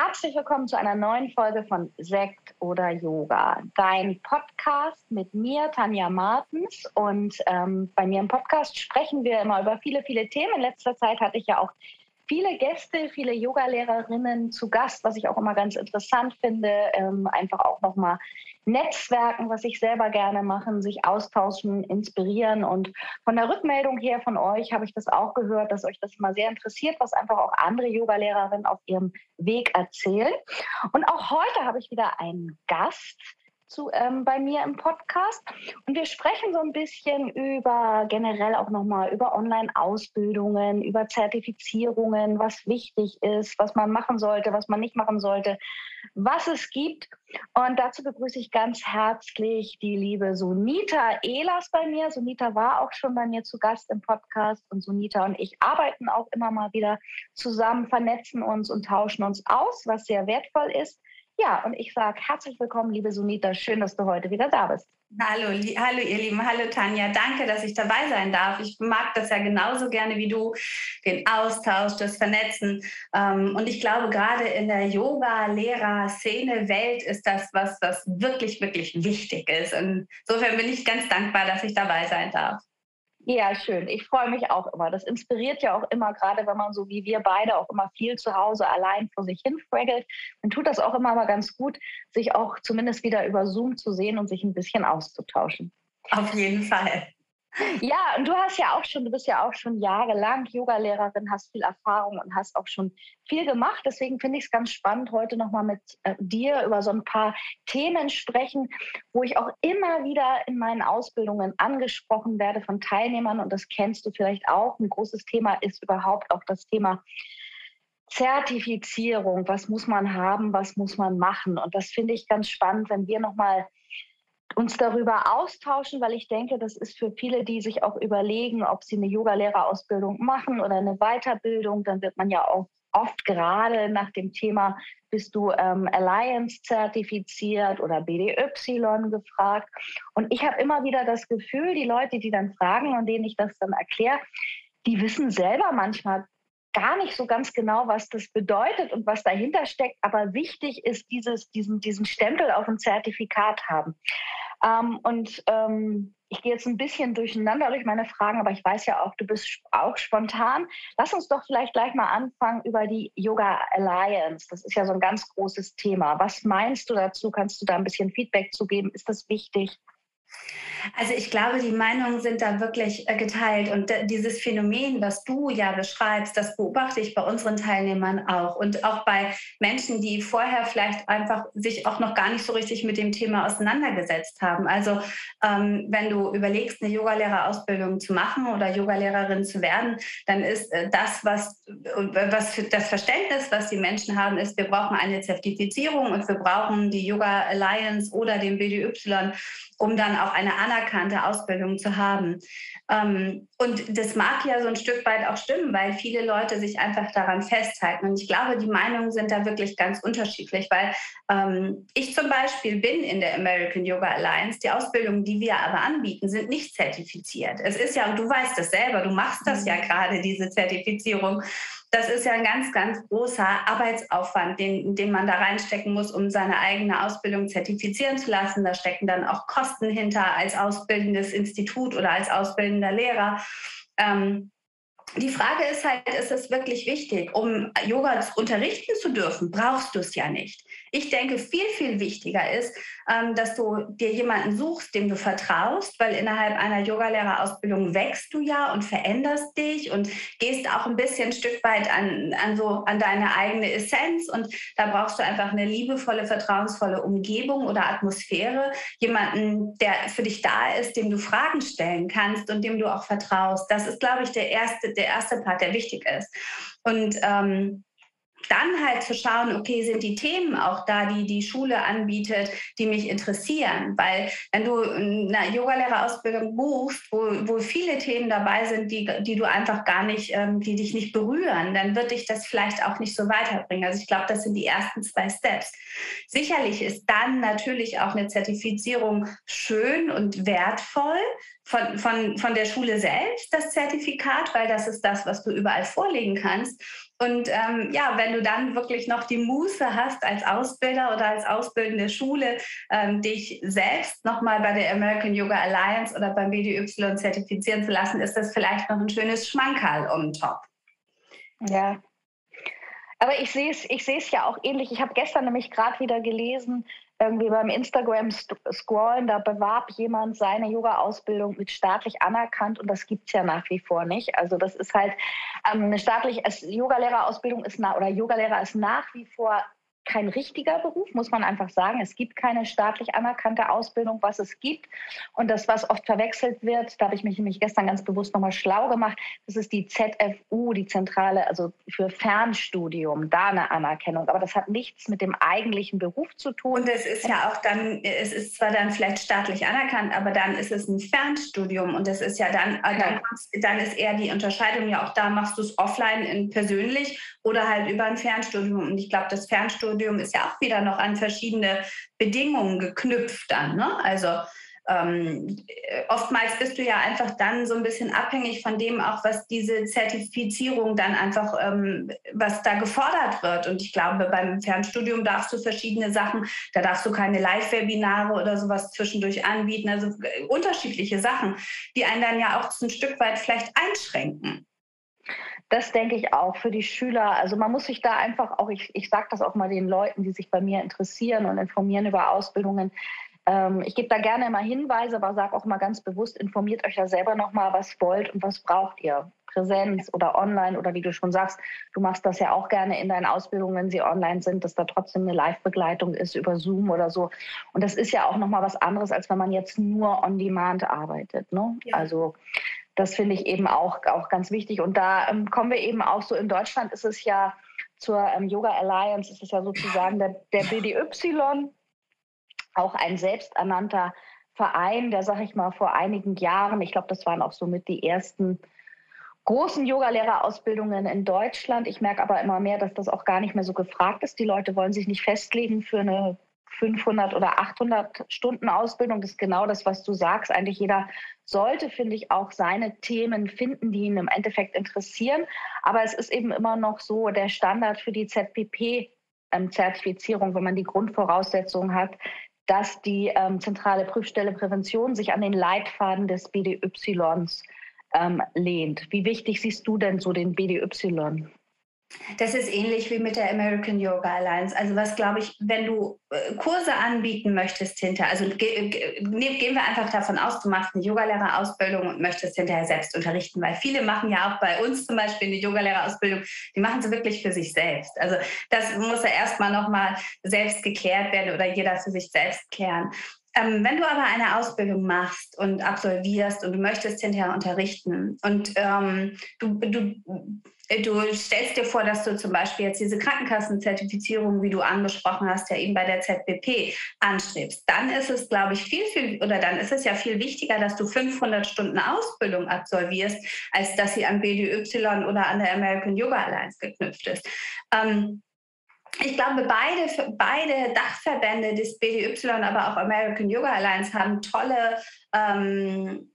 Herzlich willkommen zu einer neuen Folge von Sekt oder Yoga, dein Podcast mit mir, Tanja Martens. Und ähm, bei mir im Podcast sprechen wir immer über viele, viele Themen. In letzter Zeit hatte ich ja auch viele Gäste, viele Yogalehrerinnen zu Gast, was ich auch immer ganz interessant finde, ähm, einfach auch nochmal Netzwerken, was ich selber gerne mache, sich austauschen, inspirieren. Und von der Rückmeldung her von euch habe ich das auch gehört, dass euch das immer sehr interessiert, was einfach auch andere Yogalehrerinnen auf ihrem Weg erzählen. Und auch heute habe ich wieder einen Gast zu, ähm, bei mir im Podcast. Und wir sprechen so ein bisschen über generell auch nochmal über Online-Ausbildungen, über Zertifizierungen, was wichtig ist, was man machen sollte, was man nicht machen sollte, was es gibt. Und dazu begrüße ich ganz herzlich die liebe Sunita Ehlers bei mir. Sunita war auch schon bei mir zu Gast im Podcast und Sunita und ich arbeiten auch immer mal wieder zusammen, vernetzen uns und tauschen uns aus, was sehr wertvoll ist. Ja, und ich sage herzlich willkommen, liebe Sunita. Schön, dass du heute wieder da bist. Hallo, hallo ihr Lieben, hallo Tanja. Danke, dass ich dabei sein darf. Ich mag das ja genauso gerne wie du, den Austausch, das Vernetzen. Ähm, und ich glaube, gerade in der Yoga-Lehrer-Szene, Welt ist das was, was wirklich, wirklich wichtig ist. Und insofern bin ich ganz dankbar, dass ich dabei sein darf. Ja, schön. Ich freue mich auch immer. Das inspiriert ja auch immer, gerade wenn man so wie wir beide auch immer viel zu Hause allein vor sich hin fraggelt. Dann tut das auch immer mal ganz gut, sich auch zumindest wieder über Zoom zu sehen und sich ein bisschen auszutauschen. Auf jeden Fall. Ja, und du hast ja auch schon, du bist ja auch schon jahrelang Yogalehrerin, hast viel Erfahrung und hast auch schon viel gemacht. Deswegen finde ich es ganz spannend, heute nochmal mit äh, dir über so ein paar Themen sprechen, wo ich auch immer wieder in meinen Ausbildungen angesprochen werde von Teilnehmern. Und das kennst du vielleicht auch. Ein großes Thema ist überhaupt auch das Thema Zertifizierung. Was muss man haben? Was muss man machen? Und das finde ich ganz spannend, wenn wir nochmal uns darüber austauschen, weil ich denke, das ist für viele, die sich auch überlegen, ob sie eine Yogalehrerausbildung machen oder eine Weiterbildung, dann wird man ja auch oft gerade nach dem Thema, bist du ähm, Alliance zertifiziert oder BDY gefragt. Und ich habe immer wieder das Gefühl, die Leute, die dann fragen und denen ich das dann erkläre, die wissen selber manchmal gar nicht so ganz genau, was das bedeutet und was dahinter steckt. Aber wichtig ist dieses, diesen, diesen Stempel auf dem Zertifikat haben. Ähm, und ähm, ich gehe jetzt ein bisschen durcheinander durch meine Fragen, aber ich weiß ja auch, du bist auch spontan. Lass uns doch vielleicht gleich mal anfangen über die Yoga Alliance. Das ist ja so ein ganz großes Thema. Was meinst du dazu? Kannst du da ein bisschen Feedback zu geben? Ist das wichtig? Also ich glaube, die Meinungen sind da wirklich äh, geteilt und dieses Phänomen, was du ja beschreibst, das beobachte ich bei unseren Teilnehmern auch und auch bei Menschen, die vorher vielleicht einfach sich auch noch gar nicht so richtig mit dem Thema auseinandergesetzt haben. Also ähm, wenn du überlegst, eine Yogalehrerausbildung zu machen oder Yogalehrerin zu werden, dann ist äh, das, was, äh, was das Verständnis, was die Menschen haben, ist, wir brauchen eine Zertifizierung und wir brauchen die Yoga Alliance oder den BDY um dann auch eine anerkannte Ausbildung zu haben. Ähm, und das mag ja so ein Stück weit auch stimmen, weil viele Leute sich einfach daran festhalten. Und ich glaube, die Meinungen sind da wirklich ganz unterschiedlich, weil ähm, ich zum Beispiel bin in der American Yoga Alliance. Die Ausbildungen, die wir aber anbieten, sind nicht zertifiziert. Es ist ja, und du weißt das selber, du machst das ja mhm. gerade, diese Zertifizierung. Das ist ja ein ganz, ganz großer Arbeitsaufwand, den, den man da reinstecken muss, um seine eigene Ausbildung zertifizieren zu lassen. Da stecken dann auch Kosten hinter als ausbildendes Institut oder als ausbildender Lehrer. Ähm, die Frage ist halt, ist es wirklich wichtig? Um Yoga unterrichten zu dürfen, brauchst du es ja nicht. Ich denke, viel, viel wichtiger ist, ähm, dass du dir jemanden suchst, dem du vertraust, weil innerhalb einer Yogalehrerausbildung wächst du ja und veränderst dich und gehst auch ein bisschen ein Stück weit an, an, so, an deine eigene Essenz. Und da brauchst du einfach eine liebevolle, vertrauensvolle Umgebung oder Atmosphäre. Jemanden, der für dich da ist, dem du Fragen stellen kannst und dem du auch vertraust. Das ist, glaube ich, der erste, der erste Part, der wichtig ist. Und ähm, dann halt zu schauen, okay, sind die Themen auch da, die die Schule anbietet, die mich interessieren? Weil wenn du eine Yogalehrerausbildung buchst, wo, wo viele Themen dabei sind, die, die du einfach gar nicht, ähm, die dich nicht berühren, dann wird dich das vielleicht auch nicht so weiterbringen. Also ich glaube, das sind die ersten zwei Steps. Sicherlich ist dann natürlich auch eine Zertifizierung schön und wertvoll, von, von, von der Schule selbst, das Zertifikat, weil das ist das, was du überall vorlegen kannst. Und ähm, ja, wenn du dann wirklich noch die Muße hast, als Ausbilder oder als ausbildende Schule, ähm, dich selbst nochmal bei der American Yoga Alliance oder beim BDY zertifizieren zu lassen, ist das vielleicht noch ein schönes Schmankerl on top. Ja. Aber ich sehe es ich ja auch ähnlich. Ich habe gestern nämlich gerade wieder gelesen, irgendwie beim Instagram scrollen, da bewarb jemand seine Yoga-Ausbildung mit staatlich anerkannt und das gibt es ja nach wie vor nicht. Also das ist halt ähm, eine staatliche Yoga-Lehrerausbildung ist oder Yoga-Lehrer ist nach wie vor kein richtiger Beruf, muss man einfach sagen. Es gibt keine staatlich anerkannte Ausbildung, was es gibt. Und das, was oft verwechselt wird, da habe ich mich nämlich gestern ganz bewusst nochmal schlau gemacht, das ist die ZFU, die Zentrale, also für Fernstudium, da eine Anerkennung. Aber das hat nichts mit dem eigentlichen Beruf zu tun. Und es ist ja auch dann, es ist zwar dann vielleicht staatlich anerkannt, aber dann ist es ein Fernstudium und das ist ja dann, äh, dann, dann ist eher die Unterscheidung ja auch da, machst du es offline in persönlich oder halt über ein Fernstudium. Und ich glaube, das Fernstudium Studium ist ja auch wieder noch an verschiedene Bedingungen geknüpft dann. Ne? Also ähm, oftmals bist du ja einfach dann so ein bisschen abhängig von dem auch, was diese Zertifizierung dann einfach, ähm, was da gefordert wird. Und ich glaube, beim Fernstudium darfst du verschiedene Sachen, da darfst du keine Live-Webinare oder sowas zwischendurch anbieten, also äh, unterschiedliche Sachen, die einen dann ja auch ein Stück weit vielleicht einschränken. Das denke ich auch für die Schüler. Also man muss sich da einfach auch, ich, ich sage das auch mal den Leuten, die sich bei mir interessieren und informieren über Ausbildungen. Ähm, ich gebe da gerne immer Hinweise, aber sage auch mal ganz bewusst, informiert euch da selber nochmal, was wollt und was braucht ihr. Präsenz oder online oder wie du schon sagst, du machst das ja auch gerne in deinen Ausbildungen, wenn sie online sind, dass da trotzdem eine Live-Begleitung ist über Zoom oder so. Und das ist ja auch nochmal was anderes, als wenn man jetzt nur on demand arbeitet. Ne? Ja. Also das finde ich eben auch, auch ganz wichtig. Und da ähm, kommen wir eben auch so, in Deutschland ist es ja zur ähm, Yoga Alliance, ist es ja sozusagen der, der BDY, auch ein selbsternannter Verein, der, sag ich mal, vor einigen Jahren, ich glaube, das waren auch somit die ersten großen Yogalehrerausbildungen in Deutschland. Ich merke aber immer mehr, dass das auch gar nicht mehr so gefragt ist. Die Leute wollen sich nicht festlegen für eine 500 oder 800 Stunden Ausbildung. Das ist genau das, was du sagst. Eigentlich jeder sollte, finde ich, auch seine Themen finden, die ihn im Endeffekt interessieren. Aber es ist eben immer noch so der Standard für die ZPP-Zertifizierung, wenn man die Grundvoraussetzungen hat, dass die ähm, zentrale Prüfstelle Prävention sich an den Leitfaden des BDYs ähm, lehnt. Wie wichtig siehst du denn so den BDY? Das ist ähnlich wie mit der American Yoga Alliance. Also was glaube ich, wenn du äh, Kurse anbieten möchtest hinterher, also ge ge ne, gehen wir einfach davon aus, du machst eine Yogalehrerausbildung und möchtest hinterher selbst unterrichten, weil viele machen ja auch bei uns zum Beispiel eine Yogalehrerausbildung, die machen sie wirklich für sich selbst. Also das muss ja erstmal nochmal selbst geklärt werden oder jeder für sich selbst klären. Ähm, wenn du aber eine Ausbildung machst und absolvierst und du möchtest hinterher unterrichten und ähm, du, du Du stellst dir vor, dass du zum Beispiel jetzt diese Krankenkassenzertifizierung, wie du angesprochen hast, ja eben bei der ZBP anstrebst. Dann ist es, glaube ich, viel, viel, oder dann ist es ja viel wichtiger, dass du 500 Stunden Ausbildung absolvierst, als dass sie an BDY oder an der American Yoga Alliance geknüpft ist. Ähm, ich glaube, beide, beide Dachverbände des BDY, aber auch American Yoga Alliance haben tolle, ähm,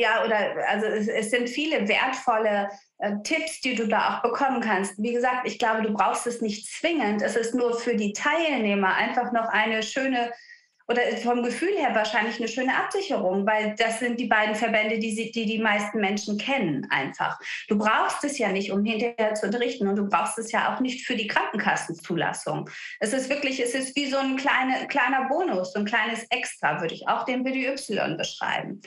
ja, oder also es, es sind viele wertvolle äh, Tipps, die du da auch bekommen kannst. Wie gesagt, ich glaube, du brauchst es nicht zwingend. Es ist nur für die Teilnehmer einfach noch eine schöne oder vom Gefühl her wahrscheinlich eine schöne Absicherung, weil das sind die beiden Verbände, die, sie, die die meisten Menschen kennen einfach. Du brauchst es ja nicht, um hinterher zu unterrichten und du brauchst es ja auch nicht für die Krankenkassenzulassung. Es ist wirklich, es ist wie so ein kleine, kleiner Bonus, so ein kleines Extra, würde ich auch den BDY beschreiben.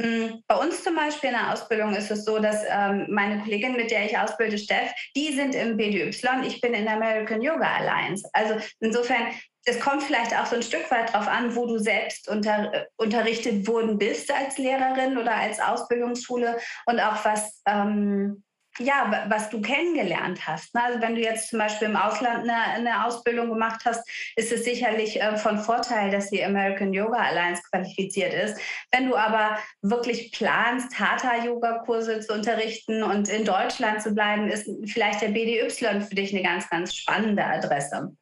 Hm, bei uns zum Beispiel in der Ausbildung ist es so, dass ähm, meine Kollegin, mit der ich ausbilde, Steff, die sind im BDY, ich bin in der American Yoga Alliance. Also insofern, es kommt vielleicht auch so ein Stück weit darauf an, wo du selbst unter, äh, unterrichtet worden bist als Lehrerin oder als Ausbildungsschule und auch was ähm, ja, was du kennengelernt hast. Ne? Also wenn du jetzt zum Beispiel im Ausland eine, eine Ausbildung gemacht hast, ist es sicherlich äh, von Vorteil, dass die American Yoga Alliance qualifiziert ist. Wenn du aber wirklich planst, Hatha-Yoga-Kurse zu unterrichten und in Deutschland zu bleiben, ist vielleicht der BDY für dich eine ganz, ganz spannende Adresse.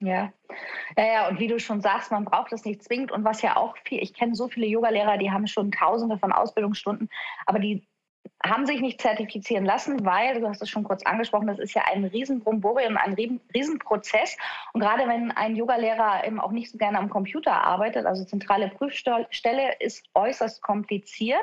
Ja. ja, ja, und wie du schon sagst, man braucht das nicht zwingend. Und was ja auch viel, ich kenne so viele Yogalehrer, die haben schon tausende von Ausbildungsstunden, aber die haben sich nicht zertifizieren lassen, weil, du hast es schon kurz angesprochen, das ist ja ein Riesenbromborium, ein Riesenprozess. Und gerade wenn ein Yogalehrer eben auch nicht so gerne am Computer arbeitet, also zentrale Prüfstelle ist äußerst kompliziert.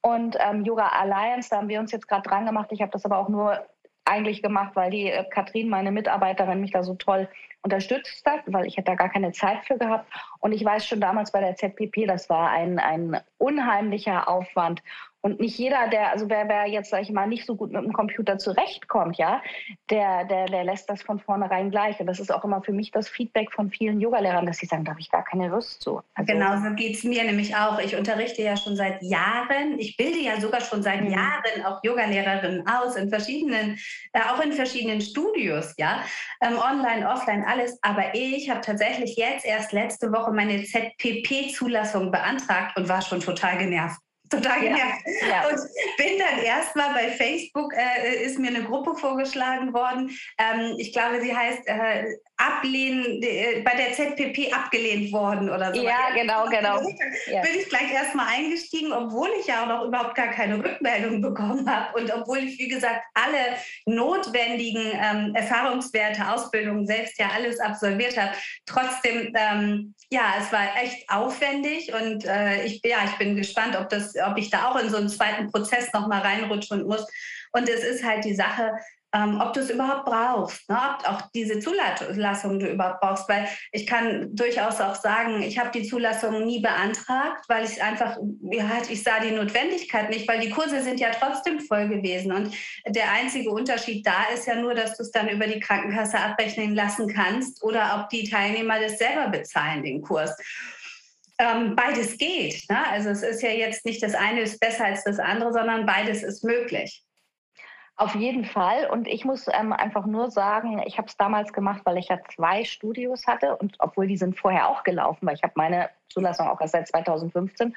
Und ähm, Yoga Alliance, da haben wir uns jetzt gerade dran gemacht. Ich habe das aber auch nur eigentlich gemacht, weil die äh, Katrin, meine Mitarbeiterin, mich da so toll unterstützt hat, weil ich hätte da gar keine Zeit für gehabt. Und ich weiß schon damals bei der ZPP, das war ein, ein unheimlicher Aufwand. Und nicht jeder, der, also wer, wer jetzt, sag ich mal, nicht so gut mit dem Computer zurechtkommt, ja, der, der, der lässt das von vornherein gleich. Und das ist auch immer für mich das Feedback von vielen Yogalehrern, dass sie sagen, da habe ich gar keine Lust zu. Also, genau, so geht es mir nämlich auch. Ich unterrichte ja schon seit Jahren, ich bilde ja sogar schon seit mhm. Jahren auch Yogalehrerinnen aus, in verschiedenen, äh, auch in verschiedenen Studios, ja, ähm, online, offline, alles. Aber ich habe tatsächlich jetzt erst letzte Woche meine ZPP-Zulassung beantragt und war schon total genervt genervt. Ja, ja. Und bin dann erstmal bei Facebook, äh, ist mir eine Gruppe vorgeschlagen worden. Ähm, ich glaube, sie heißt äh, ablehnen, äh, bei der ZPP abgelehnt worden oder so. Ja, genau, genau. Ja. Bin ich gleich erstmal eingestiegen, obwohl ich ja auch noch überhaupt gar keine Rückmeldung bekommen habe und obwohl ich, wie gesagt, alle notwendigen ähm, Erfahrungswerte, Ausbildungen selbst ja alles absolviert habe. Trotzdem, ähm, ja, es war echt aufwendig und äh, ich, ja, ich bin gespannt, ob, das, ob ich da auch in so einen zweiten Prozess nochmal reinrutschen muss. Und es ist halt die Sache, ähm, ob du es überhaupt brauchst, ne? ob auch diese Zulassung du überhaupt brauchst, weil ich kann durchaus auch sagen, ich habe die Zulassung nie beantragt, weil ich einfach, ja, ich sah die Notwendigkeit nicht, weil die Kurse sind ja trotzdem voll gewesen und der einzige Unterschied da ist ja nur, dass du es dann über die Krankenkasse abrechnen lassen kannst oder ob die Teilnehmer das selber bezahlen, den Kurs. Ähm, beides geht. Ne? Also es ist ja jetzt nicht das eine ist besser als das andere, sondern beides ist möglich. Auf jeden Fall. Und ich muss ähm, einfach nur sagen, ich habe es damals gemacht, weil ich ja zwei Studios hatte und obwohl die sind vorher auch gelaufen, weil ich habe meine Zulassung auch erst seit 2015.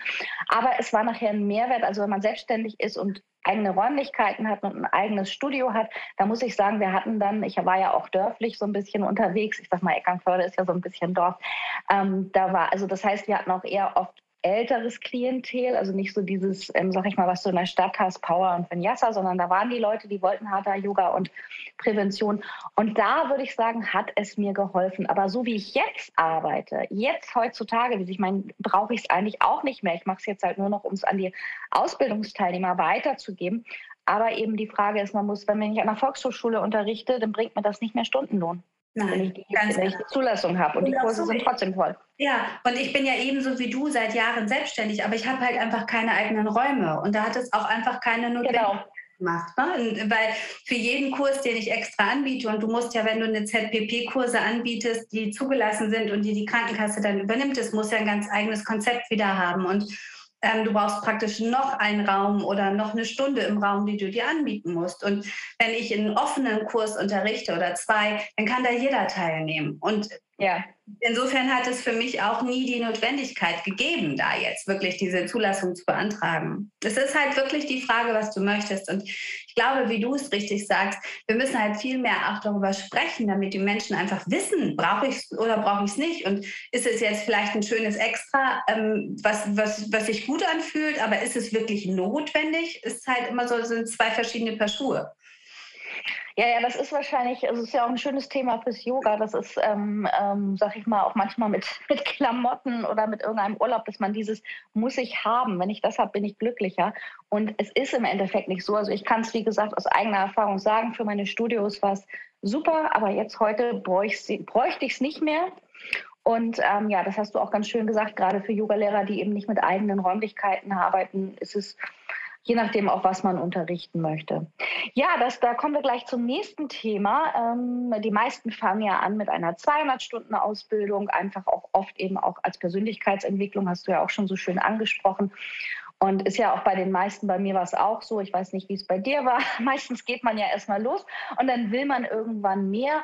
Aber es war nachher ein Mehrwert. Also wenn man selbstständig ist und eigene Räumlichkeiten hat und ein eigenes Studio hat, da muss ich sagen, wir hatten dann, ich war ja auch dörflich so ein bisschen unterwegs. Ich sag mal, Eckernförde ist ja so ein bisschen Dorf. Ähm, da war, also das heißt, wir hatten auch eher oft älteres Klientel, also nicht so dieses, ähm, sag ich mal, was du in der Stadt hast, Power und Vinyasa, sondern da waren die Leute, die wollten Hatha Yoga und Prävention. Und da würde ich sagen, hat es mir geholfen. Aber so wie ich jetzt arbeite, jetzt heutzutage, wie ich meine, brauche ich es eigentlich auch nicht mehr. Ich mache es jetzt halt nur noch, um es an die Ausbildungsteilnehmer weiterzugeben. Aber eben die Frage ist, man muss, wenn ich an einer Volkshochschule unterrichte, dann bringt mir das nicht mehr Stundenlohn. Nein, wenn ich die, ich die Zulassung habe und, die Kurse sind trotzdem voll. Ja, und ich bin ja ebenso wie du seit Jahren selbstständig, aber ich habe halt einfach keine eigenen Räume und da hat es auch einfach keine Notwendigkeit. Genau gemacht. Ne? Weil für jeden Kurs, den ich extra anbiete, und du musst ja, wenn du eine ZPP-Kurse anbietest, die zugelassen sind und die die Krankenkasse dann übernimmt, das muss ja ein ganz eigenes Konzept wieder haben. Und ähm, du brauchst praktisch noch einen Raum oder noch eine Stunde im Raum, die du dir anbieten musst. Und wenn ich einen offenen Kurs unterrichte oder zwei, dann kann da jeder teilnehmen. Und ja. Insofern hat es für mich auch nie die Notwendigkeit gegeben, da jetzt wirklich diese Zulassung zu beantragen. Es ist halt wirklich die Frage, was du möchtest. Und glaube, wie du es richtig sagst, wir müssen halt viel mehr auch darüber sprechen, damit die Menschen einfach wissen, brauche ich es oder brauche ich es nicht. Und ist es jetzt vielleicht ein schönes Extra, ähm, was, was, was sich gut anfühlt, aber ist es wirklich notwendig? Ist halt immer so, sind zwei verschiedene Paar Schuhe. Ja, ja, das ist wahrscheinlich, also es ist ja auch ein schönes Thema fürs Yoga. Das ist, ähm, ähm, sag ich mal, auch manchmal mit, mit Klamotten oder mit irgendeinem Urlaub, dass man dieses muss ich haben. Wenn ich das habe, bin ich glücklicher. Und es ist im Endeffekt nicht so. Also ich kann es, wie gesagt, aus eigener Erfahrung sagen, für meine Studios war es super, aber jetzt heute bräuchte ich es nicht mehr. Und ähm, ja, das hast du auch ganz schön gesagt, gerade für Yogalehrer, die eben nicht mit eigenen Räumlichkeiten arbeiten, ist es je nachdem, auf was man unterrichten möchte. Ja, das, da kommen wir gleich zum nächsten Thema. Ähm, die meisten fangen ja an mit einer 200-Stunden-Ausbildung, einfach auch oft eben auch als Persönlichkeitsentwicklung, hast du ja auch schon so schön angesprochen. Und ist ja auch bei den meisten, bei mir war es auch so, ich weiß nicht, wie es bei dir war. Meistens geht man ja erstmal los und dann will man irgendwann mehr.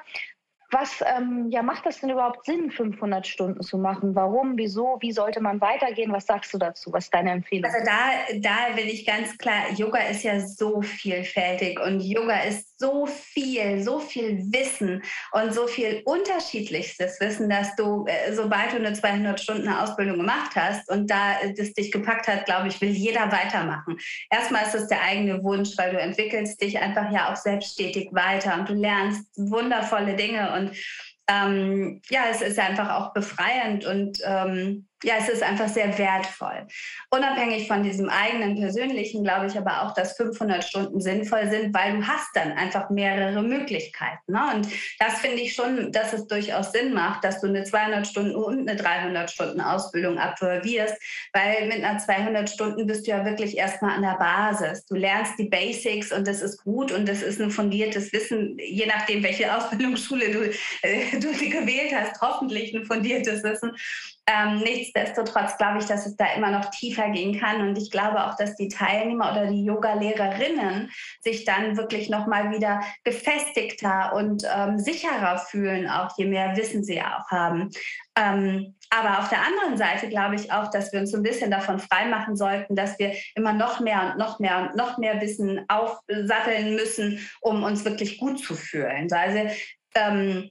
Was ähm, ja, macht das denn überhaupt Sinn, 500 Stunden zu machen? Warum, wieso, wie sollte man weitergehen? Was sagst du dazu? Was ist deine Empfehlung? Also da, da will ich ganz klar, Yoga ist ja so vielfältig und Yoga ist so viel, so viel Wissen und so viel unterschiedlichstes Wissen, dass du, äh, sobald du eine 200 Stunden Ausbildung gemacht hast und da das dich gepackt hat, glaube ich, will jeder weitermachen. Erstmal ist es der eigene Wunsch, weil du entwickelst dich einfach ja auch selbstständig weiter und du lernst wundervolle Dinge und und ähm, ja, es ist einfach auch befreiend und ähm, ja, es ist einfach sehr wertvoll. Unabhängig von diesem eigenen persönlichen, glaube ich aber auch, dass 500 Stunden sinnvoll sind, weil du hast dann einfach mehrere Möglichkeiten. Ne? Und das finde ich schon, dass es durchaus Sinn macht, dass du eine 200 Stunden und eine 300 Stunden Ausbildung absolvierst, weil mit einer 200 Stunden bist du ja wirklich erstmal an der Basis. Du lernst die Basics und das ist gut und das ist ein fundiertes Wissen, je nachdem, welche Ausbildungsschule du, äh, du gewählt hast, hoffentlich ein fundiertes Wissen. Ähm, nichtsdestotrotz glaube ich, dass es da immer noch tiefer gehen kann. Und ich glaube auch, dass die Teilnehmer oder die Yoga-Lehrerinnen sich dann wirklich nochmal wieder gefestigter und ähm, sicherer fühlen, auch je mehr Wissen sie auch haben. Ähm, aber auf der anderen Seite glaube ich auch, dass wir uns so ein bisschen davon freimachen sollten, dass wir immer noch mehr und noch mehr und noch mehr Wissen aufsatteln müssen, um uns wirklich gut zu fühlen. Also ähm,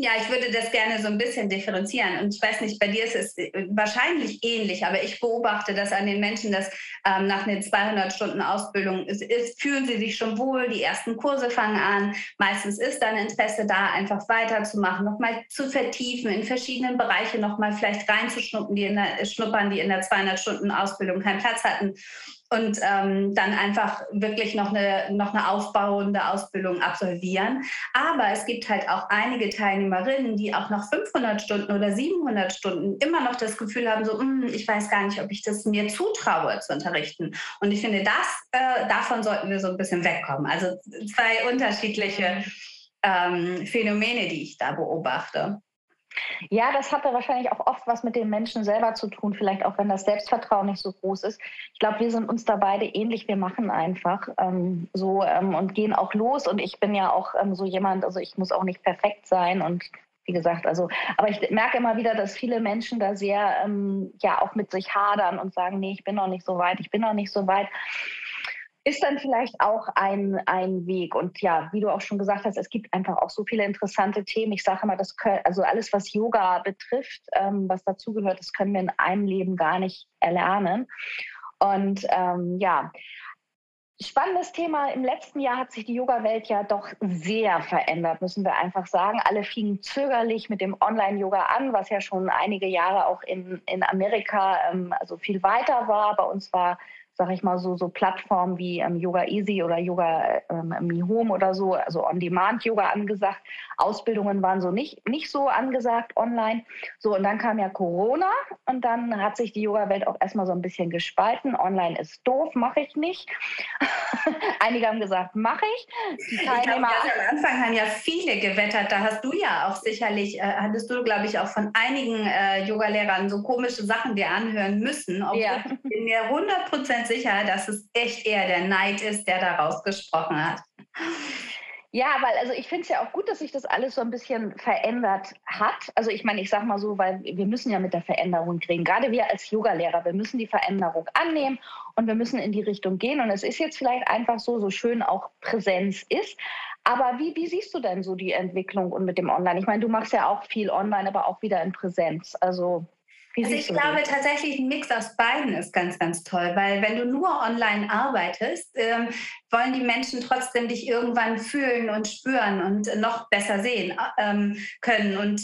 ja, ich würde das gerne so ein bisschen differenzieren. Und ich weiß nicht, bei dir ist es äh, wahrscheinlich ähnlich, aber ich beobachte das an den Menschen, dass ähm, nach einer 200 Stunden Ausbildung ist, ist, fühlen sie sich schon wohl, die ersten Kurse fangen an. Meistens ist dann Interesse da, einfach weiterzumachen, nochmal zu vertiefen, in verschiedenen Bereiche nochmal vielleicht reinzuschnuppern, die in der, die in der 200 Stunden Ausbildung keinen Platz hatten und ähm, dann einfach wirklich noch eine, noch eine aufbauende Ausbildung absolvieren. Aber es gibt halt auch einige Teilnehmerinnen, die auch nach 500 Stunden oder 700 Stunden immer noch das Gefühl haben, so, hm, ich weiß gar nicht, ob ich das mir zutraue zu unterrichten. Und ich finde, das, äh, davon sollten wir so ein bisschen wegkommen. Also zwei unterschiedliche ähm, Phänomene, die ich da beobachte. Ja, das hatte wahrscheinlich auch oft was mit den Menschen selber zu tun, vielleicht auch wenn das Selbstvertrauen nicht so groß ist. Ich glaube, wir sind uns da beide ähnlich. Wir machen einfach ähm, so ähm, und gehen auch los. Und ich bin ja auch ähm, so jemand, also ich muss auch nicht perfekt sein und wie gesagt, also, aber ich merke immer wieder, dass viele Menschen da sehr, ähm, ja, auch mit sich hadern und sagen, nee, ich bin noch nicht so weit, ich bin noch nicht so weit ist dann vielleicht auch ein, ein Weg. Und ja, wie du auch schon gesagt hast, es gibt einfach auch so viele interessante Themen. Ich sage immer, das können, also alles, was Yoga betrifft, ähm, was dazugehört, das können wir in einem Leben gar nicht erlernen. Und ähm, ja, Spannendes Thema. Im letzten Jahr hat sich die Yoga-Welt ja doch sehr verändert, müssen wir einfach sagen. Alle fingen zögerlich mit dem Online-Yoga an, was ja schon einige Jahre auch in, in Amerika ähm, also viel weiter war. Bei uns war sage ich mal so, so Plattformen wie ähm, Yoga Easy oder Yoga ähm, Mi Home oder so, also On-Demand-Yoga angesagt. Ausbildungen waren so nicht, nicht so angesagt online. So, und dann kam ja Corona und dann hat sich die Yoga-Welt auch erstmal so ein bisschen gespalten. Online ist doof, mache ich nicht. Einige haben gesagt, mache ich. Die Teilnehmer. Ich glaub, am Anfang haben ja viele gewettert. Da hast du ja auch sicherlich, äh, hattest du, glaube ich, auch von einigen äh, Yoga-Lehrern so komische Sachen dir anhören müssen. Obwohl ja. ich mir 100 sicher, dass es echt eher der Neid ist, der da rausgesprochen hat. Ja, weil also ich finde es ja auch gut, dass sich das alles so ein bisschen verändert hat. Also ich meine, ich sage mal so, weil wir müssen ja mit der Veränderung kriegen. Gerade wir als Yogalehrer, wir müssen die Veränderung annehmen und wir müssen in die Richtung gehen. Und es ist jetzt vielleicht einfach so, so schön auch Präsenz ist. Aber wie, wie siehst du denn so die Entwicklung und mit dem Online? Ich meine, du machst ja auch viel online, aber auch wieder in Präsenz. Also also ich glaube tatsächlich ein Mix aus beiden ist ganz, ganz toll, weil wenn du nur online arbeitest, ähm, wollen die Menschen trotzdem dich irgendwann fühlen und spüren und noch besser sehen ähm, können. Und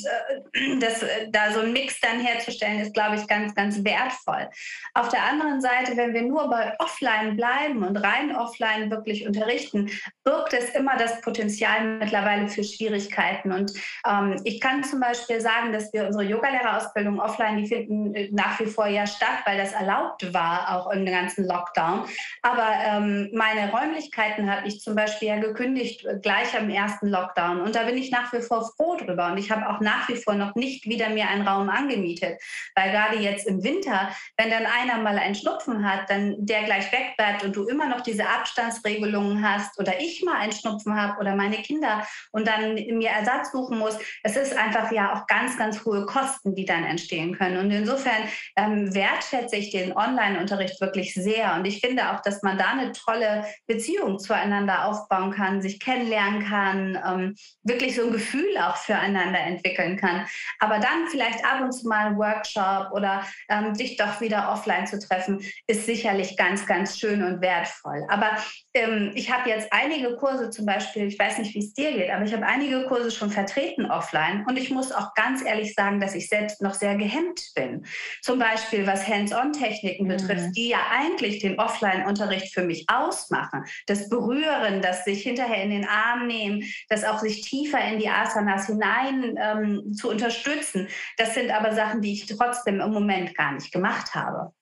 äh, das, äh, da so ein Mix dann herzustellen, ist, glaube ich, ganz, ganz wertvoll. Auf der anderen Seite, wenn wir nur bei Offline bleiben und rein offline wirklich unterrichten, birgt es immer das Potenzial mittlerweile für Schwierigkeiten. Und ähm, ich kann zum Beispiel sagen, dass wir unsere Yogalehrerausbildung offline, die finden äh, nach wie vor ja statt, weil das erlaubt war, auch im ganzen Lockdown. Aber ähm, meine Räumlichkeiten habe ich zum Beispiel ja gekündigt äh, gleich am ersten Lockdown. Und da bin ich nach wie vor froh drüber. Und ich habe auch nach wie vor noch nicht wieder mir einen Raum angemietet. Weil gerade jetzt im Winter, wenn dann einer mal einen Schnupfen hat, dann der gleich wegbleibt und du immer noch diese Abstandsregelungen hast oder ich mal einen Schnupfen habe oder meine Kinder und dann mir Ersatz suchen muss, es ist einfach ja auch ganz, ganz hohe Kosten, die dann entstehen können. Und insofern ähm, wertschätze ich den Online-Unterricht wirklich sehr. Und ich finde auch, dass man da eine tolle Beziehung zueinander aufbauen kann, sich kennenlernen kann, ähm, wirklich so ein Gefühl auch füreinander entwickeln kann. Aber dann vielleicht ab und zu mal ein Workshop oder ähm, dich doch wieder offline zu treffen, ist sicherlich ganz, ganz schön und wertvoll. Aber ähm, ich habe jetzt einige Kurse zum Beispiel, ich weiß nicht, wie es dir geht, aber ich habe einige Kurse schon vertreten offline und ich muss auch ganz ehrlich sagen, dass ich selbst noch sehr gehemmt bin. Zum Beispiel was Hands-on-Techniken mhm. betrifft, die ja eigentlich den Offline-Unterricht für mich ausmachen das Berühren, das sich hinterher in den Arm nehmen, das auch sich tiefer in die Asanas hinein ähm, zu unterstützen. Das sind aber Sachen, die ich trotzdem im Moment gar nicht gemacht habe.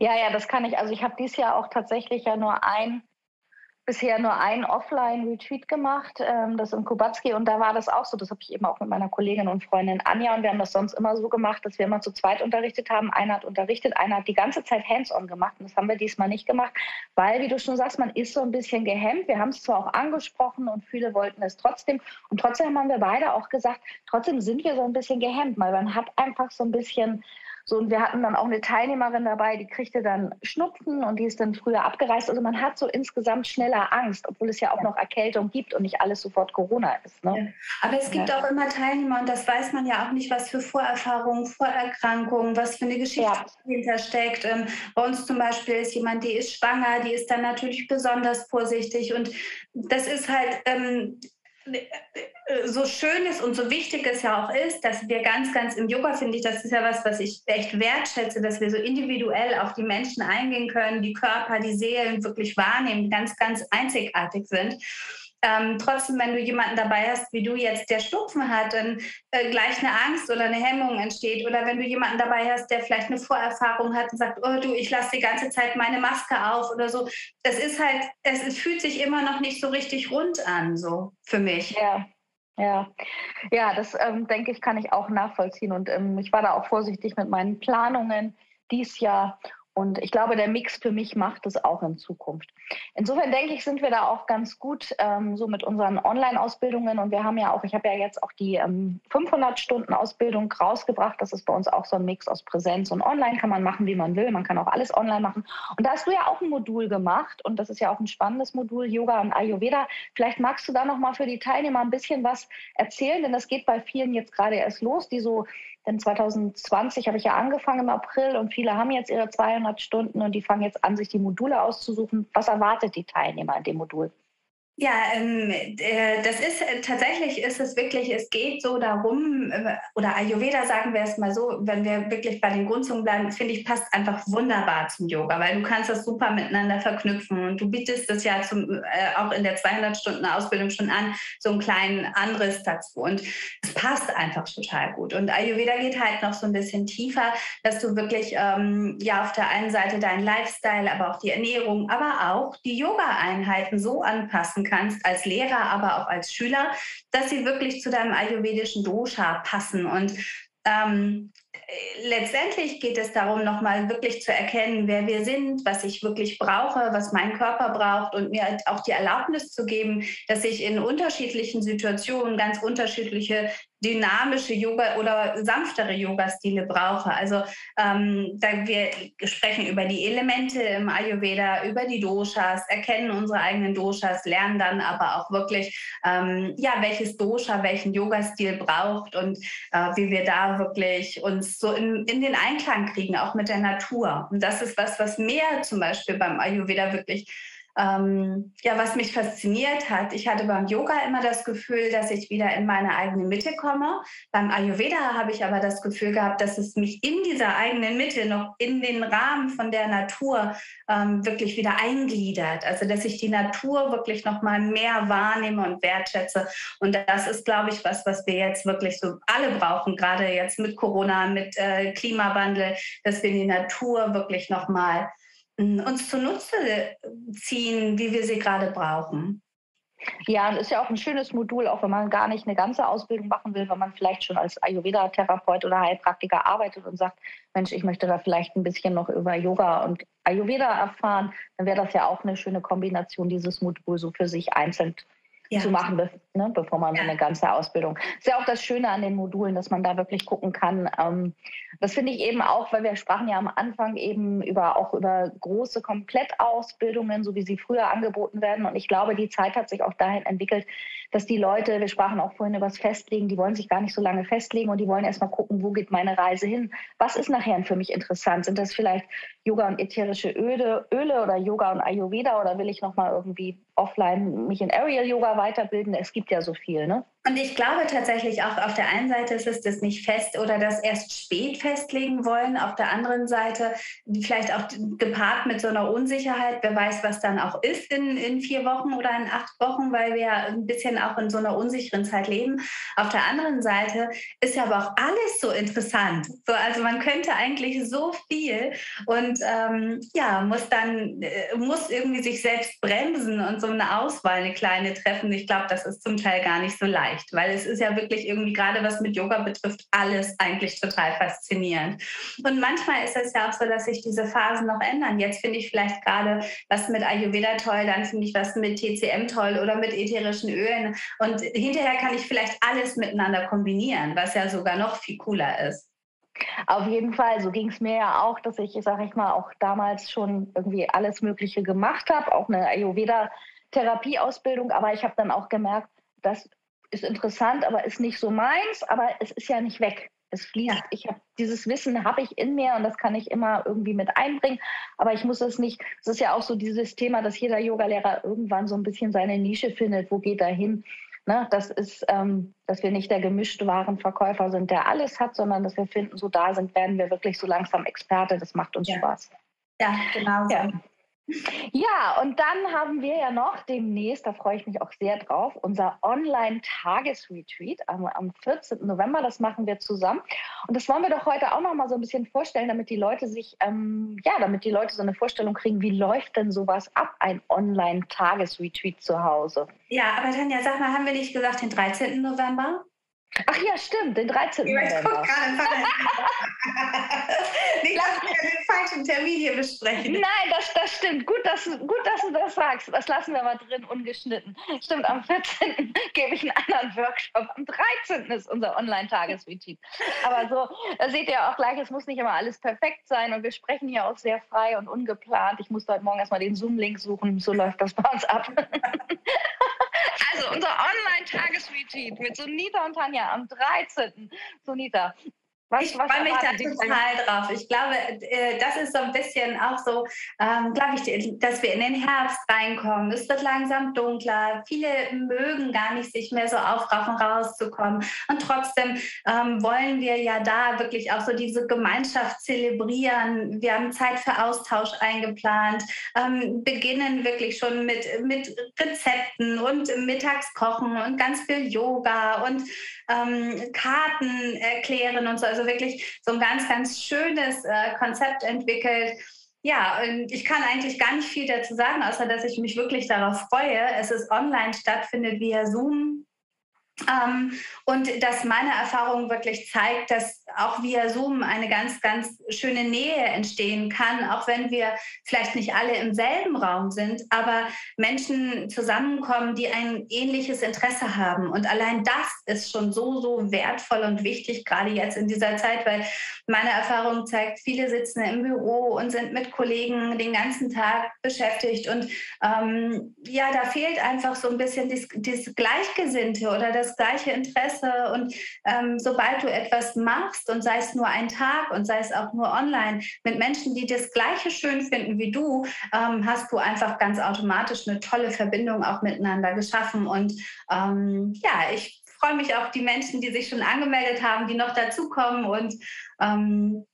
Ja, ja, das kann ich. Also ich habe dieses Jahr auch tatsächlich ja nur ein bisher nur ein Offline-Retreat gemacht, ähm, das in Kubatski. Und da war das auch so. Das habe ich eben auch mit meiner Kollegin und Freundin Anja. Und wir haben das sonst immer so gemacht, dass wir immer zu zweit unterrichtet haben. Einer hat unterrichtet, einer hat die ganze Zeit Hands-on gemacht. Und das haben wir diesmal nicht gemacht, weil, wie du schon sagst, man ist so ein bisschen gehemmt. Wir haben es zwar auch angesprochen und viele wollten es trotzdem. Und trotzdem haben wir beide auch gesagt, trotzdem sind wir so ein bisschen gehemmt, weil man hat einfach so ein bisschen so, und wir hatten dann auch eine Teilnehmerin dabei, die kriegte dann Schnupfen und die ist dann früher abgereist. Also man hat so insgesamt schneller Angst, obwohl es ja auch noch Erkältung gibt und nicht alles sofort Corona ist. Ne? Ja. Aber es gibt ja. auch immer Teilnehmer und das weiß man ja auch nicht, was für Vorerfahrungen, Vorerkrankungen, was für eine Geschichte ja. dahinter steckt. Ähm, bei uns zum Beispiel ist jemand, die ist schwanger, die ist dann natürlich besonders vorsichtig und das ist halt ähm, so schön ist und so wichtig es ja auch ist, dass wir ganz, ganz im Yoga finde ich, das ist ja was, was ich echt wertschätze, dass wir so individuell auf die Menschen eingehen können, die Körper, die Seelen wirklich wahrnehmen, ganz, ganz einzigartig sind ähm, trotzdem, wenn du jemanden dabei hast, wie du jetzt, der Schnupfen hat, dann äh, gleich eine Angst oder eine Hemmung entsteht. Oder wenn du jemanden dabei hast, der vielleicht eine Vorerfahrung hat und sagt, oh du, ich lasse die ganze Zeit meine Maske auf oder so. Das ist halt, es, es fühlt sich immer noch nicht so richtig rund an, so für mich. Ja. Ja, ja, das ähm, denke ich, kann ich auch nachvollziehen. Und ähm, ich war da auch vorsichtig mit meinen Planungen dies Jahr und ich glaube, der Mix für mich macht es auch in Zukunft. Insofern denke ich, sind wir da auch ganz gut ähm, so mit unseren Online-Ausbildungen. Und wir haben ja auch, ich habe ja jetzt auch die ähm, 500 Stunden Ausbildung rausgebracht. Das ist bei uns auch so ein Mix aus Präsenz und Online. Kann man machen, wie man will. Man kann auch alles online machen. Und da hast du ja auch ein Modul gemacht. Und das ist ja auch ein spannendes Modul, Yoga und Ayurveda. Vielleicht magst du da noch mal für die Teilnehmer ein bisschen was erzählen, denn das geht bei vielen jetzt gerade erst los, die so denn 2020 habe ich ja angefangen im April und viele haben jetzt ihre 200 Stunden und die fangen jetzt an, sich die Module auszusuchen. Was erwartet die Teilnehmer in dem Modul? Ja, ähm, äh, das ist äh, tatsächlich ist es wirklich, es geht so darum, äh, oder Ayurveda sagen wir es mal so, wenn wir wirklich bei den Grundzungen bleiben, finde ich, passt einfach wunderbar zum Yoga, weil du kannst das super miteinander verknüpfen und du bietest das ja zum, auch in der 200 Stunden Ausbildung schon an, so ein kleinen anderes dazu und es passt einfach total gut. Und Ayurveda geht halt noch so ein bisschen tiefer, dass du wirklich ähm, ja auf der einen Seite deinen Lifestyle, aber auch die Ernährung, aber auch die Yoga-Einheiten so anpassen umsetzen kannst als Lehrer, aber auch als Schüler, dass sie wirklich zu deinem ayurvedischen Dosha passen. Und ähm, letztendlich geht es darum, nochmal wirklich zu erkennen, wer wir sind, was ich wirklich brauche, was mein Körper braucht und mir auch die Erlaubnis zu geben, dass ich in unterschiedlichen Situationen ganz unterschiedliche dynamische Yoga oder sanftere Yoga-Stile brauche. Also ähm, da wir sprechen über die Elemente im Ayurveda, über die Doshas, erkennen unsere eigenen Doshas, lernen dann aber auch wirklich, ähm, ja, welches Dosha welchen Yoga-Stil braucht und äh, wie wir da wirklich uns so in, in den Einklang kriegen, auch mit der Natur. Und das ist was, was mir zum Beispiel beim Ayurveda wirklich ähm, ja, was mich fasziniert hat, ich hatte beim Yoga immer das Gefühl, dass ich wieder in meine eigene Mitte komme. Beim Ayurveda habe ich aber das Gefühl gehabt, dass es mich in dieser eigenen Mitte noch in den Rahmen von der Natur ähm, wirklich wieder eingliedert. Also dass ich die Natur wirklich noch mal mehr wahrnehme und wertschätze. Und das ist, glaube ich, was, was wir jetzt wirklich so alle brauchen, gerade jetzt mit Corona, mit äh, Klimawandel, dass wir die Natur wirklich noch mal uns zunutze ziehen, wie wir sie gerade brauchen. Ja, das ist ja auch ein schönes Modul, auch wenn man gar nicht eine ganze Ausbildung machen will, wenn man vielleicht schon als Ayurveda-Therapeut oder Heilpraktiker arbeitet und sagt, Mensch, ich möchte da vielleicht ein bisschen noch über Yoga und Ayurveda erfahren, dann wäre das ja auch eine schöne Kombination, dieses Modul so für sich einzeln ja. zu machen, ne, bevor man ja. eine ganze Ausbildung. Das ist ja auch das Schöne an den Modulen, dass man da wirklich gucken kann. Ähm, das finde ich eben auch, weil wir sprachen ja am Anfang eben über auch über große Komplettausbildungen, so wie sie früher angeboten werden. Und ich glaube, die Zeit hat sich auch dahin entwickelt, dass die Leute, wir sprachen auch vorhin über das Festlegen, die wollen sich gar nicht so lange festlegen und die wollen erstmal gucken, wo geht meine Reise hin? Was ist nachher für mich interessant? Sind das vielleicht Yoga und ätherische Öle, Öle oder Yoga und Ayurveda oder will ich nochmal irgendwie offline mich in Aerial Yoga weiterbilden? Es gibt ja so viel, ne? Und ich glaube tatsächlich auch auf der einen Seite ist es das nicht fest oder das erst spät festlegen wollen. Auf der anderen Seite vielleicht auch gepaart mit so einer Unsicherheit. Wer weiß, was dann auch ist in, in vier Wochen oder in acht Wochen, weil wir ein bisschen auch in so einer unsicheren Zeit leben. Auf der anderen Seite ist ja aber auch alles so interessant. So, also man könnte eigentlich so viel und ähm, ja, muss dann, äh, muss irgendwie sich selbst bremsen und so eine Auswahl, eine kleine treffen. Ich glaube, das ist zum Teil gar nicht so leicht leicht, weil es ist ja wirklich irgendwie gerade was mit Yoga betrifft, alles eigentlich total faszinierend. Und manchmal ist es ja auch so, dass sich diese Phasen noch ändern. Jetzt finde ich vielleicht gerade was mit Ayurveda toll, dann finde ich was mit TCM toll oder mit ätherischen Ölen. Und hinterher kann ich vielleicht alles miteinander kombinieren, was ja sogar noch viel cooler ist. Auf jeden Fall, so ging es mir ja auch, dass ich, sage ich mal, auch damals schon irgendwie alles Mögliche gemacht habe, auch eine Ayurveda-Therapieausbildung, aber ich habe dann auch gemerkt, dass ist interessant, aber ist nicht so meins, aber es ist ja nicht weg. Es fließt. Ja. Ich habe dieses Wissen habe ich in mir und das kann ich immer irgendwie mit einbringen, aber ich muss es nicht. Es ist ja auch so dieses Thema, dass jeder Yogalehrer irgendwann so ein bisschen seine Nische findet. Wo geht er hin? Ne, das ist, ähm, dass wir nicht der gemischte Warenverkäufer sind, der alles hat, sondern dass wir finden, so da sind, werden wir wirklich so langsam Experte. Das macht uns ja. Spaß. Ja, genau. So. Ja. Ja, und dann haben wir ja noch demnächst, da freue ich mich auch sehr drauf, unser Online-Tagesretreat am, am 14. November. Das machen wir zusammen. Und das wollen wir doch heute auch noch mal so ein bisschen vorstellen, damit die Leute sich, ähm, ja, damit die Leute so eine Vorstellung kriegen, wie läuft denn sowas ab, ein Online-Tagesretreat zu Hause? Ja, aber Tanja, sag mal, haben wir nicht gesagt den 13. November? Ach ja, stimmt, den 13. Ich November. Nicht, dass wir falschen Termin hier besprechen. Nein, das, das stimmt. Gut dass, gut, dass du das sagst. Das lassen wir mal drin, ungeschnitten. Stimmt, am 14. gebe ich einen anderen Workshop. Am 13. ist unser Online-Tagesretreat. Aber so, da seht ihr auch gleich, es muss nicht immer alles perfekt sein. Und wir sprechen hier auch sehr frei und ungeplant. Ich musste heute Morgen erstmal den Zoom-Link suchen. So läuft das bei uns ab. Also unser Online-Tagesretreat mit Sunita und Tanja am 13. Sunita, ich freue mich da total drauf. Ich glaube, äh, das ist so ein bisschen auch so, ähm, glaube ich, dass wir in den Herbst reinkommen. Es wird langsam dunkler. Viele mögen gar nicht sich mehr so aufraffen, rauszukommen. Und trotzdem ähm, wollen wir ja da wirklich auch so diese Gemeinschaft zelebrieren. Wir haben Zeit für Austausch eingeplant, ähm, beginnen wirklich schon mit, mit Rezepten und Mittagskochen und ganz viel Yoga und ähm, Karten erklären und so. Also wirklich so ein ganz, ganz schönes äh, Konzept entwickelt. Ja, und ich kann eigentlich gar nicht viel dazu sagen, außer dass ich mich wirklich darauf freue. Es ist online stattfindet via Zoom Ähm, und dass meine Erfahrung wirklich zeigt, dass auch via Zoom eine ganz, ganz schöne Nähe entstehen kann, auch wenn wir vielleicht nicht alle im selben Raum sind, aber Menschen zusammenkommen, die ein ähnliches Interesse haben. Und allein das ist schon so, so wertvoll und wichtig, gerade jetzt in dieser Zeit, weil meine Erfahrung zeigt, viele sitzen im Büro und sind mit Kollegen den ganzen Tag beschäftigt. Und ähm, ja, da fehlt einfach so ein bisschen das, Gleichgesinnte oder das gleiche Interesse. Und ähm, sobald du etwas machst, und sei es nur ein Tag und sei es auch nur online, mit Menschen, die das Gleiche schön finden wie du, ähm, hast du einfach ganz automatisch eine tolle Verbindung auch miteinander geschaffen. Und ähm, ja, ich freue mich auf die Menschen, die sich schon angemeldet haben, die noch dazukommen. Und ähm,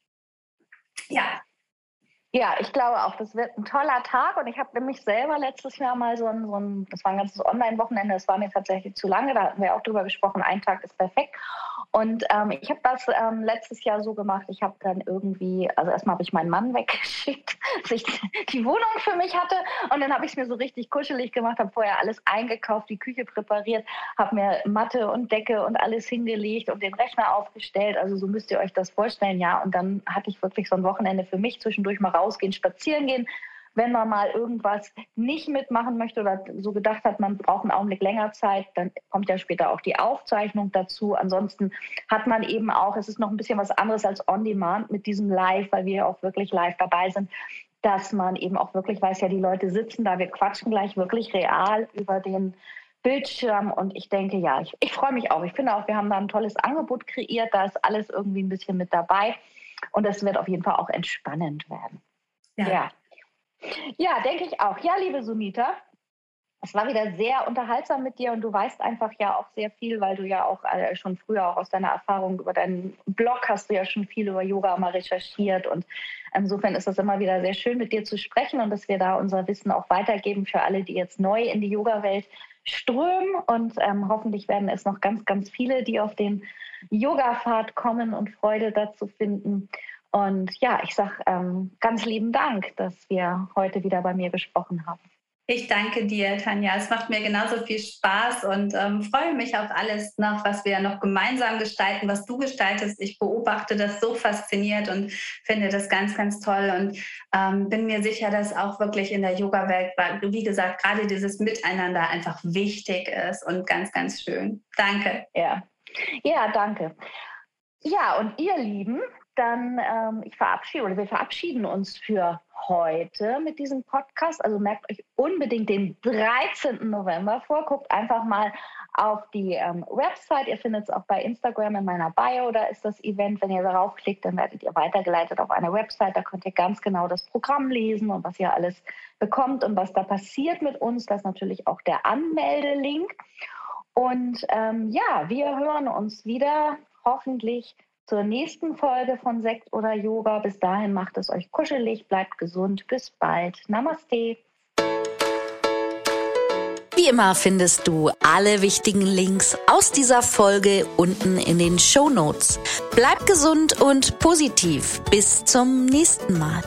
ja, ja, ich glaube auch, das wird ein toller Tag. Und ich habe nämlich selber letztes Jahr mal so ein, so ein das war ein ganzes Online-Wochenende, das war mir tatsächlich zu lange, da hatten wir auch drüber gesprochen, ein Tag ist perfekt. Und ähm, ich habe das ähm, letztes Jahr so gemacht, ich habe dann irgendwie, also erstmal habe ich meinen Mann weggeschickt, dass ich die Wohnung für mich hatte. Und dann habe ich es mir so richtig kuschelig gemacht, habe vorher alles eingekauft, die Küche präpariert, habe mir Matte und Decke und alles hingelegt und den Rechner aufgestellt, also so müsst ihr euch das vorstellen, ja. Und dann hatte ich wirklich so ein Wochenende für mich zwischendurch mal rausgehen, spazieren gehen, wenn man mal irgendwas nicht mitmachen möchte oder so gedacht hat, man braucht einen Augenblick länger Zeit, dann kommt ja später auch die Aufzeichnung dazu. Ansonsten hat man eben auch, es ist noch ein bisschen was anderes als On-Demand mit diesem Live, weil wir auch wirklich live dabei sind, dass man eben auch wirklich weiß, ja, die Leute sitzen da, wir quatschen gleich wirklich real über den Bildschirm und ich denke, ja, ich, ich freue mich auch. Ich finde auch, wir haben da ein tolles Angebot kreiert, da ist alles irgendwie ein bisschen mit dabei und das wird auf jeden Fall auch entspannend werden. ja. ja. Ja, denke ich auch. Ja, liebe Sunita, es war wieder sehr unterhaltsam mit dir und du weißt einfach ja auch sehr viel, weil du ja auch äh, schon früher auch aus deiner Erfahrung über deinen Blog hast du ja schon viel über Yoga mal recherchiert und insofern ist es immer wieder sehr schön mit dir zu sprechen und dass wir da unser Wissen auch weitergeben für alle, die jetzt neu in die Yoga-Welt strömen und ähm, hoffentlich werden es noch ganz, ganz viele, die auf den Yoga-Pfad kommen und Freude dazu finden. Und ja, ich sage ähm, ganz lieben Dank, dass wir heute wieder bei mir gesprochen haben. Ich danke dir, Tanja. Es macht mir genauso viel Spaß und ähm, freue mich auf alles noch, was wir noch gemeinsam gestalten, was du gestaltest. Ich beobachte das so fasziniert und finde das ganz, ganz toll und ähm, bin mir sicher, dass auch wirklich in der Yoga-Welt, wie gesagt, gerade dieses Miteinander einfach wichtig ist und ganz, ganz schön. Danke. Ja, ja danke. Ja, und ihr Lieben, dann ähm, ich verabschiede oder wir verabschieden uns für heute mit diesem Podcast. Also merkt euch unbedingt den 13. November vor. Guckt einfach mal auf die ähm, Website. Ihr findet es auch bei Instagram in meiner Bio. Da ist das Event. Wenn ihr darauf klickt, dann werdet ihr weitergeleitet auf eine Website. Da könnt ihr ganz genau das Programm lesen und was ihr alles bekommt und was da passiert mit uns. Das ist natürlich auch der Anmeldelink. Und ähm, ja, wir hören uns wieder hoffentlich zur nächsten Folge von Sekt oder Yoga. Bis dahin macht es euch kuschelig, bleibt gesund. Bis bald. Namaste. Wie immer findest du alle wichtigen Links aus dieser Folge unten in den Show Notes. Bleib gesund und positiv. Bis zum nächsten Mal.